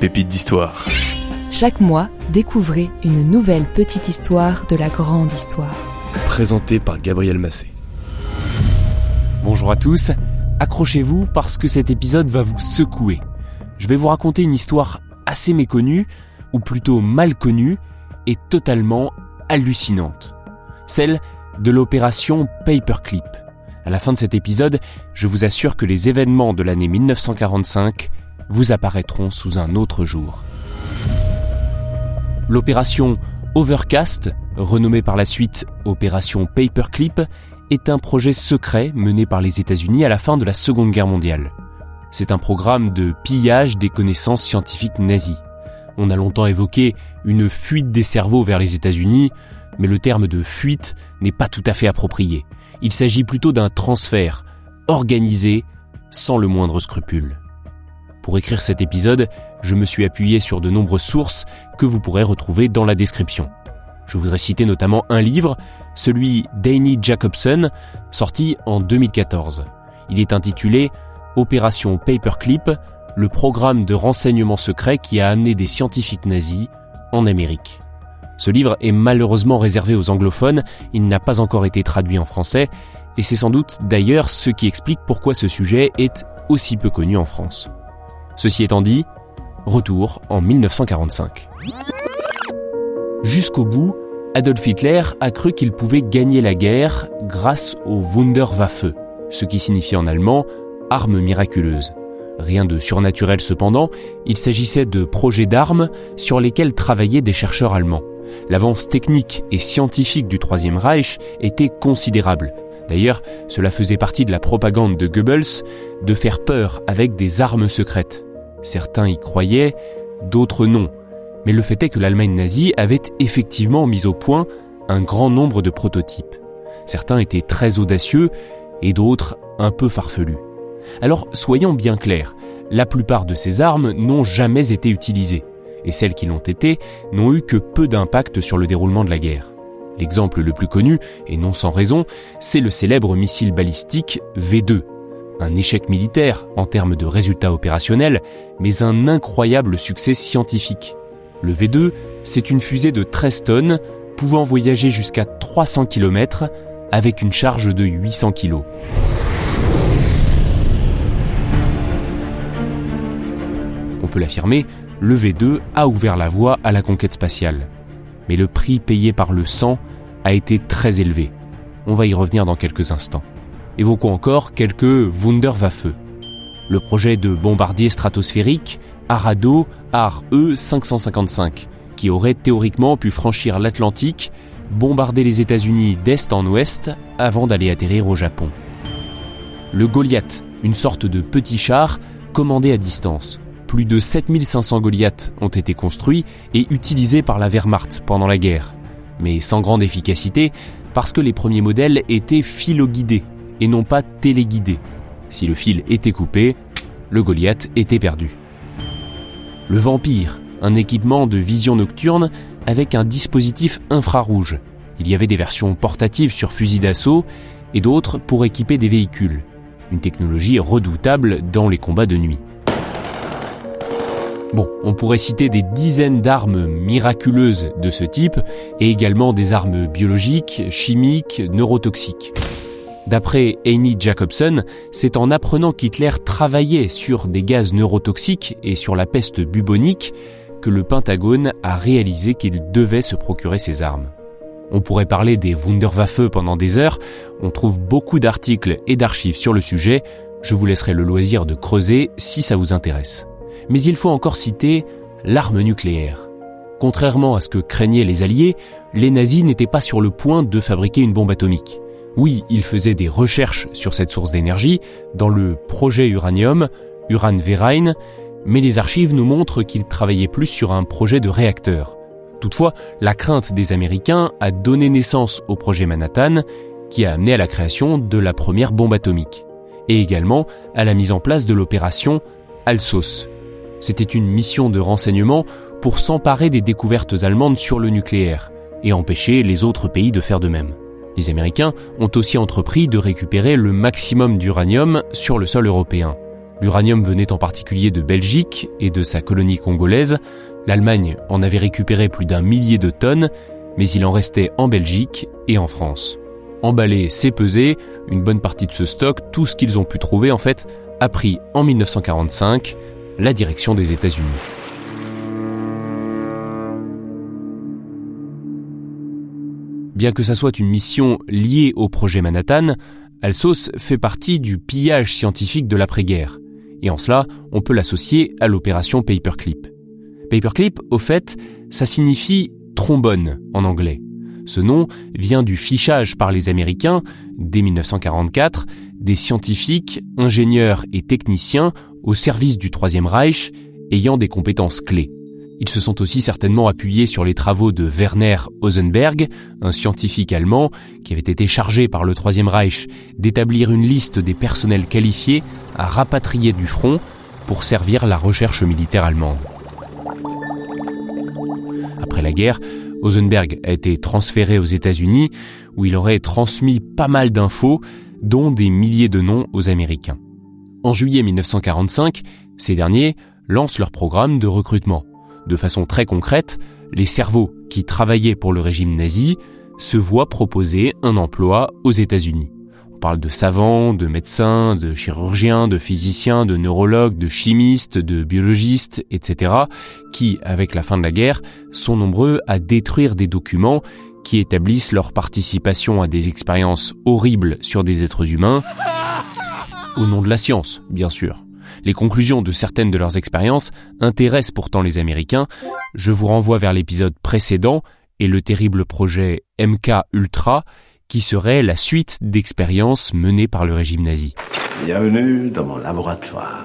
Pépites d'histoire. Chaque mois, découvrez une nouvelle petite histoire de la grande histoire. Présenté par Gabriel Massé. Bonjour à tous, accrochez-vous parce que cet épisode va vous secouer. Je vais vous raconter une histoire assez méconnue, ou plutôt mal connue, et totalement hallucinante. Celle de l'opération Paperclip. À la fin de cet épisode, je vous assure que les événements de l'année 1945 vous apparaîtront sous un autre jour. L'opération Overcast, renommée par la suite Opération Paperclip, est un projet secret mené par les États-Unis à la fin de la Seconde Guerre mondiale. C'est un programme de pillage des connaissances scientifiques nazies. On a longtemps évoqué une fuite des cerveaux vers les États-Unis, mais le terme de fuite n'est pas tout à fait approprié. Il s'agit plutôt d'un transfert organisé sans le moindre scrupule. Pour écrire cet épisode, je me suis appuyé sur de nombreuses sources que vous pourrez retrouver dans la description. Je voudrais citer notamment un livre, celui d'Annie Jacobson, sorti en 2014. Il est intitulé Opération Paperclip, le programme de renseignement secret qui a amené des scientifiques nazis en Amérique. Ce livre est malheureusement réservé aux anglophones, il n'a pas encore été traduit en français, et c'est sans doute d'ailleurs ce qui explique pourquoi ce sujet est aussi peu connu en France. Ceci étant dit, retour en 1945. Jusqu'au bout, Adolf Hitler a cru qu'il pouvait gagner la guerre grâce au Wunderwaffe, ce qui signifie en allemand arme miraculeuse. Rien de surnaturel cependant, il s'agissait de projets d'armes sur lesquels travaillaient des chercheurs allemands. L'avance technique et scientifique du Troisième Reich était considérable. D'ailleurs, cela faisait partie de la propagande de Goebbels de faire peur avec des armes secrètes. Certains y croyaient, d'autres non. Mais le fait est que l'Allemagne nazie avait effectivement mis au point un grand nombre de prototypes. Certains étaient très audacieux et d'autres un peu farfelus. Alors soyons bien clairs, la plupart de ces armes n'ont jamais été utilisées, et celles qui l'ont été n'ont eu que peu d'impact sur le déroulement de la guerre. L'exemple le plus connu, et non sans raison, c'est le célèbre missile balistique V2. Un échec militaire en termes de résultats opérationnels, mais un incroyable succès scientifique. Le V2, c'est une fusée de 13 tonnes, pouvant voyager jusqu'à 300 km avec une charge de 800 kg. On peut l'affirmer, le V2 a ouvert la voie à la conquête spatiale. Mais le prix payé par le sang a été très élevé. On va y revenir dans quelques instants. Évoquons encore quelques Wunderwaffe. Le projet de bombardier stratosphérique Arado AR-E 555, qui aurait théoriquement pu franchir l'Atlantique, bombarder les États-Unis d'est en ouest avant d'aller atterrir au Japon. Le Goliath, une sorte de petit char commandé à distance. Plus de 7500 Goliaths ont été construits et utilisés par la Wehrmacht pendant la guerre, mais sans grande efficacité parce que les premiers modèles étaient filoguidés et non pas téléguidés. Si le fil était coupé, le Goliath était perdu. Le Vampire, un équipement de vision nocturne avec un dispositif infrarouge. Il y avait des versions portatives sur fusil d'assaut et d'autres pour équiper des véhicules. Une technologie redoutable dans les combats de nuit. Bon, on pourrait citer des dizaines d'armes miraculeuses de ce type et également des armes biologiques, chimiques, neurotoxiques. D'après Annie Jacobson, c'est en apprenant qu'Hitler travaillait sur des gaz neurotoxiques et sur la peste bubonique que le Pentagone a réalisé qu'il devait se procurer ces armes. On pourrait parler des Wunderwaffe pendant des heures, on trouve beaucoup d'articles et d'archives sur le sujet, je vous laisserai le loisir de creuser si ça vous intéresse. Mais il faut encore citer l'arme nucléaire. Contrairement à ce que craignaient les Alliés, les nazis n'étaient pas sur le point de fabriquer une bombe atomique. Oui, il faisait des recherches sur cette source d'énergie dans le projet uranium, Uran Verein, mais les archives nous montrent qu'il travaillait plus sur un projet de réacteur. Toutefois, la crainte des Américains a donné naissance au projet Manhattan, qui a amené à la création de la première bombe atomique, et également à la mise en place de l'opération Alsos. C'était une mission de renseignement pour s'emparer des découvertes allemandes sur le nucléaire et empêcher les autres pays de faire de même. Les Américains ont aussi entrepris de récupérer le maximum d'uranium sur le sol européen. L'uranium venait en particulier de Belgique et de sa colonie congolaise. L'Allemagne en avait récupéré plus d'un millier de tonnes, mais il en restait en Belgique et en France. Emballé, c'est pesé, une bonne partie de ce stock, tout ce qu'ils ont pu trouver en fait, a pris en 1945 la direction des États-Unis. Bien que ça soit une mission liée au projet Manhattan, Alsos fait partie du pillage scientifique de l'après-guerre. Et en cela, on peut l'associer à l'opération Paperclip. Paperclip, au fait, ça signifie trombone en anglais. Ce nom vient du fichage par les Américains, dès 1944, des scientifiques, ingénieurs et techniciens au service du Troisième Reich ayant des compétences clés. Ils se sont aussi certainement appuyés sur les travaux de Werner Osenberg, un scientifique allemand qui avait été chargé par le Troisième Reich d'établir une liste des personnels qualifiés à rapatrier du front pour servir la recherche militaire allemande. Après la guerre, Osenberg a été transféré aux États-Unis où il aurait transmis pas mal d'infos, dont des milliers de noms aux Américains. En juillet 1945, ces derniers lancent leur programme de recrutement. De façon très concrète, les cerveaux qui travaillaient pour le régime nazi se voient proposer un emploi aux États-Unis. On parle de savants, de médecins, de chirurgiens, de physiciens, de neurologues, de chimistes, de biologistes, etc., qui, avec la fin de la guerre, sont nombreux à détruire des documents qui établissent leur participation à des expériences horribles sur des êtres humains, au nom de la science, bien sûr. Les conclusions de certaines de leurs expériences intéressent pourtant les Américains. Je vous renvoie vers l'épisode précédent et le terrible projet MK Ultra, qui serait la suite d'expériences menées par le régime nazi. Bienvenue dans mon laboratoire.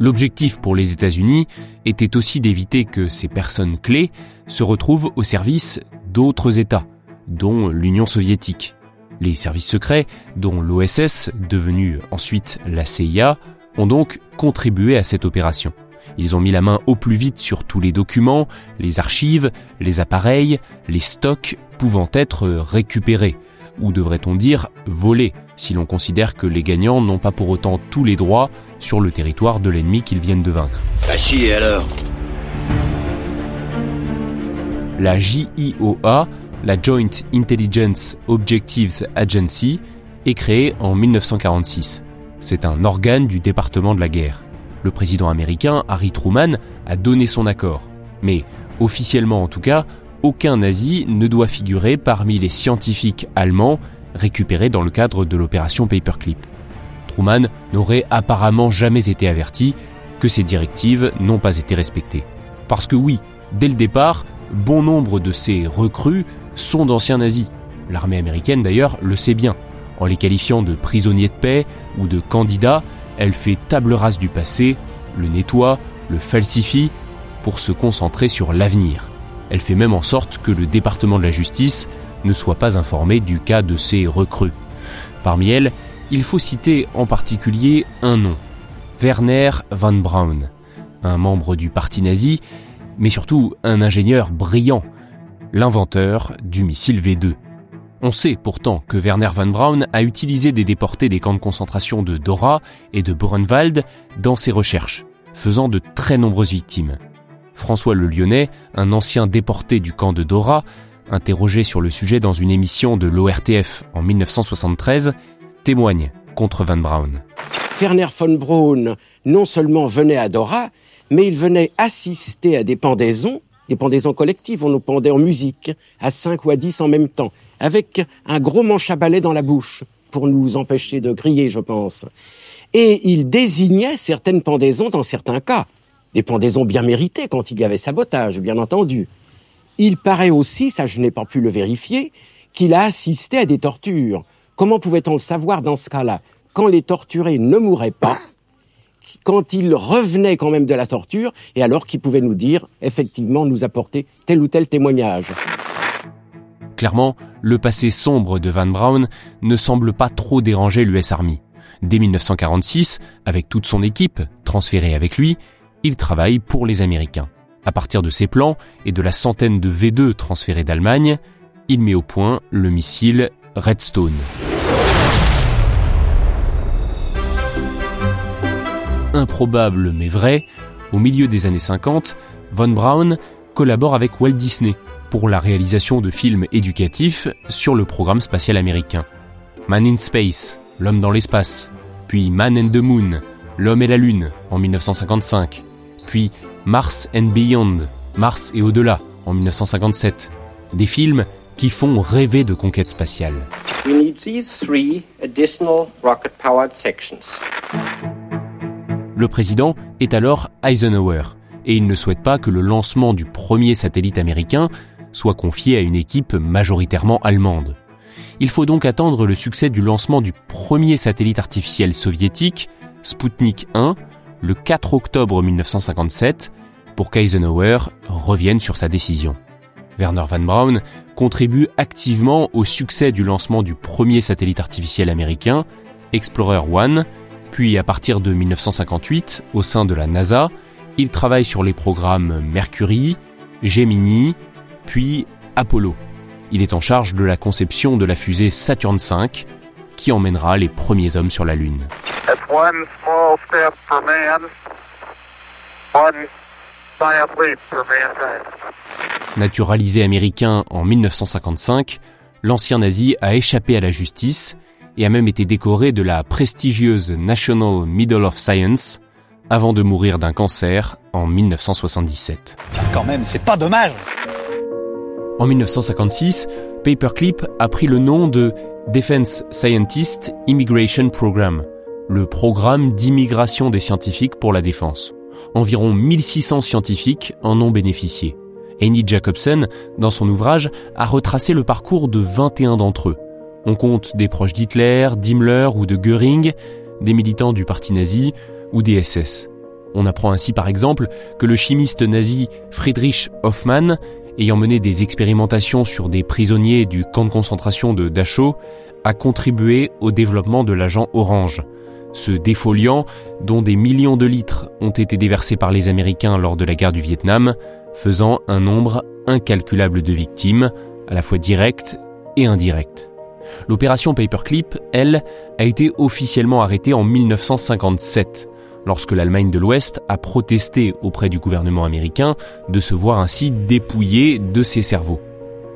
L'objectif pour les États-Unis était aussi d'éviter que ces personnes clés se retrouvent au service d'autres États, dont l'Union soviétique. Les services secrets, dont l'OSS, devenu ensuite la CIA, ont donc contribué à cette opération. Ils ont mis la main au plus vite sur tous les documents, les archives, les appareils, les stocks pouvant être récupérés, ou devrait-on dire volés, si l'on considère que les gagnants n'ont pas pour autant tous les droits sur le territoire de l'ennemi qu'ils viennent de vaincre. Si, et alors? La JIOA la Joint Intelligence Objectives Agency est créée en 1946. C'est un organe du département de la guerre. Le président américain Harry Truman a donné son accord. Mais, officiellement en tout cas, aucun nazi ne doit figurer parmi les scientifiques allemands récupérés dans le cadre de l'opération Paperclip. Truman n'aurait apparemment jamais été averti que ces directives n'ont pas été respectées. Parce que oui, dès le départ, bon nombre de ces recrues sont d'anciens nazis. L'armée américaine d'ailleurs le sait bien. En les qualifiant de prisonniers de paix ou de candidats, elle fait table rase du passé, le nettoie, le falsifie pour se concentrer sur l'avenir. Elle fait même en sorte que le département de la justice ne soit pas informé du cas de ces recrues. Parmi elles, il faut citer en particulier un nom, Werner von Braun, un membre du parti nazi, mais surtout un ingénieur brillant, l'inventeur du missile V2. On sait pourtant que Werner von Braun a utilisé des déportés des camps de concentration de Dora et de Buchenwald dans ses recherches, faisant de très nombreuses victimes. François Le Lyonnais, un ancien déporté du camp de Dora, interrogé sur le sujet dans une émission de l'ORTF en 1973, témoigne contre Van Braun. Werner von Braun non seulement venait à Dora, mais il venait assister à des pendaisons des pendaisons collectives, on nous pendait en musique, à 5 ou à 10 en même temps, avec un gros manche à balai dans la bouche, pour nous empêcher de griller, je pense. Et il désignait certaines pendaisons dans certains cas, des pendaisons bien méritées quand il y avait sabotage, bien entendu. Il paraît aussi, ça je n'ai pas pu le vérifier, qu'il a assisté à des tortures. Comment pouvait-on le savoir dans ce cas-là? Quand les torturés ne mouraient pas, quand ils revenaient quand même de la torture, et alors qu'ils pouvaient nous dire, effectivement, nous apporter tel ou tel témoignage. Clairement, le passé sombre de Van Braun ne semble pas trop déranger l'US Army. Dès 1946, avec toute son équipe, transférée avec lui, il travaille pour les Américains. À partir de ses plans et de la centaine de V2 transférés d'Allemagne, il met au point le missile Redstone. Improbable mais vrai, au milieu des années 50, Von Braun collabore avec Walt Disney pour la réalisation de films éducatifs sur le programme spatial américain. Man in Space, L'homme dans l'espace, puis Man and the Moon, L'homme et la Lune en 1955, puis Mars and Beyond, Mars et au-delà en 1957. Des films qui font rêver de conquête spatiale. Le président est alors Eisenhower et il ne souhaite pas que le lancement du premier satellite américain soit confié à une équipe majoritairement allemande. Il faut donc attendre le succès du lancement du premier satellite artificiel soviétique, Sputnik 1, le 4 octobre 1957, pour qu'Eisenhower revienne sur sa décision. Werner von Braun contribue activement au succès du lancement du premier satellite artificiel américain, Explorer 1, puis à partir de 1958, au sein de la NASA, il travaille sur les programmes Mercury, Gemini, puis Apollo. Il est en charge de la conception de la fusée Saturn V, qui emmènera les premiers hommes sur la Lune. Naturalisé américain en 1955, l'ancien nazi a échappé à la justice et a même été décoré de la prestigieuse National Medal of Science avant de mourir d'un cancer en 1977. Quand même, c'est pas dommage en 1956, Paperclip a pris le nom de Defense Scientist Immigration Program, le programme d'immigration des scientifiques pour la défense. Environ 1600 scientifiques en ont bénéficié. Annie Jacobson, dans son ouvrage, a retracé le parcours de 21 d'entre eux. On compte des proches d'Hitler, d'Himmler ou de Göring, des militants du parti nazi ou des SS. On apprend ainsi par exemple que le chimiste nazi Friedrich Hoffmann ayant mené des expérimentations sur des prisonniers du camp de concentration de Dachau, a contribué au développement de l'agent orange, ce défoliant dont des millions de litres ont été déversés par les Américains lors de la guerre du Vietnam, faisant un nombre incalculable de victimes, à la fois directes et indirectes. L'opération Paperclip, elle, a été officiellement arrêtée en 1957, lorsque l'Allemagne de l'Ouest a protesté auprès du gouvernement américain de se voir ainsi dépouillé de ses cerveaux.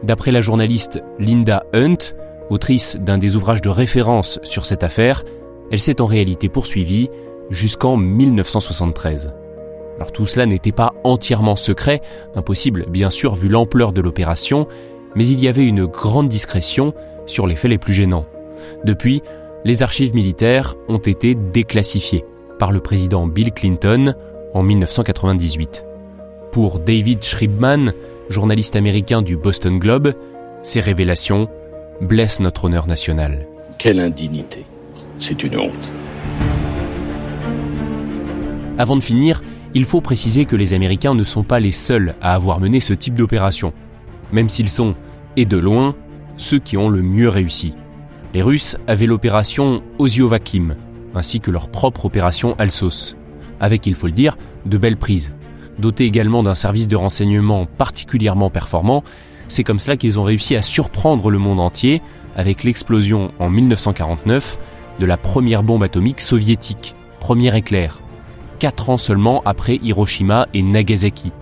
D'après la journaliste Linda Hunt, autrice d'un des ouvrages de référence sur cette affaire, elle s'est en réalité poursuivie jusqu'en 1973. Alors tout cela n'était pas entièrement secret, impossible bien sûr vu l'ampleur de l'opération, mais il y avait une grande discrétion sur les faits les plus gênants. Depuis, les archives militaires ont été déclassifiées par le président Bill Clinton en 1998. Pour David Schriebman, journaliste américain du Boston Globe, ces révélations blessent notre honneur national. Quelle indignité. C'est une honte. Avant de finir, il faut préciser que les Américains ne sont pas les seuls à avoir mené ce type d'opération, même s'ils sont, et de loin, ceux qui ont le mieux réussi. Les Russes avaient l'opération Oziovakim, ainsi que leur propre opération Alsos, avec, il faut le dire, de belles prises. Dotés également d'un service de renseignement particulièrement performant, c'est comme cela qu'ils ont réussi à surprendre le monde entier avec l'explosion en 1949 de la première bombe atomique soviétique, premier éclair, quatre ans seulement après Hiroshima et Nagasaki.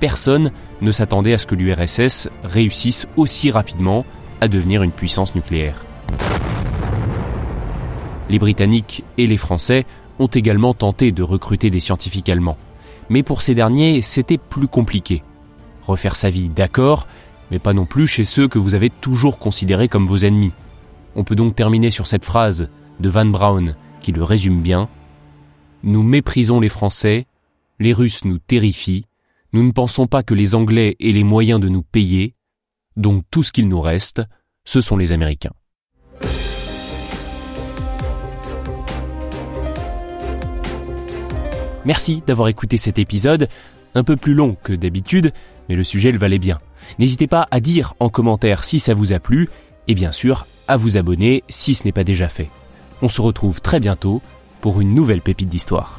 Personne ne s'attendait à ce que l'URSS réussisse aussi rapidement à devenir une puissance nucléaire. Les Britanniques et les Français ont également tenté de recruter des scientifiques allemands. Mais pour ces derniers, c'était plus compliqué. Refaire sa vie, d'accord, mais pas non plus chez ceux que vous avez toujours considérés comme vos ennemis. On peut donc terminer sur cette phrase de Van Braun qui le résume bien. Nous méprisons les Français, les Russes nous terrifient, nous ne pensons pas que les Anglais aient les moyens de nous payer, donc tout ce qu'il nous reste, ce sont les Américains. Merci d'avoir écouté cet épisode, un peu plus long que d'habitude, mais le sujet le valait bien. N'hésitez pas à dire en commentaire si ça vous a plu, et bien sûr à vous abonner si ce n'est pas déjà fait. On se retrouve très bientôt pour une nouvelle pépite d'histoire.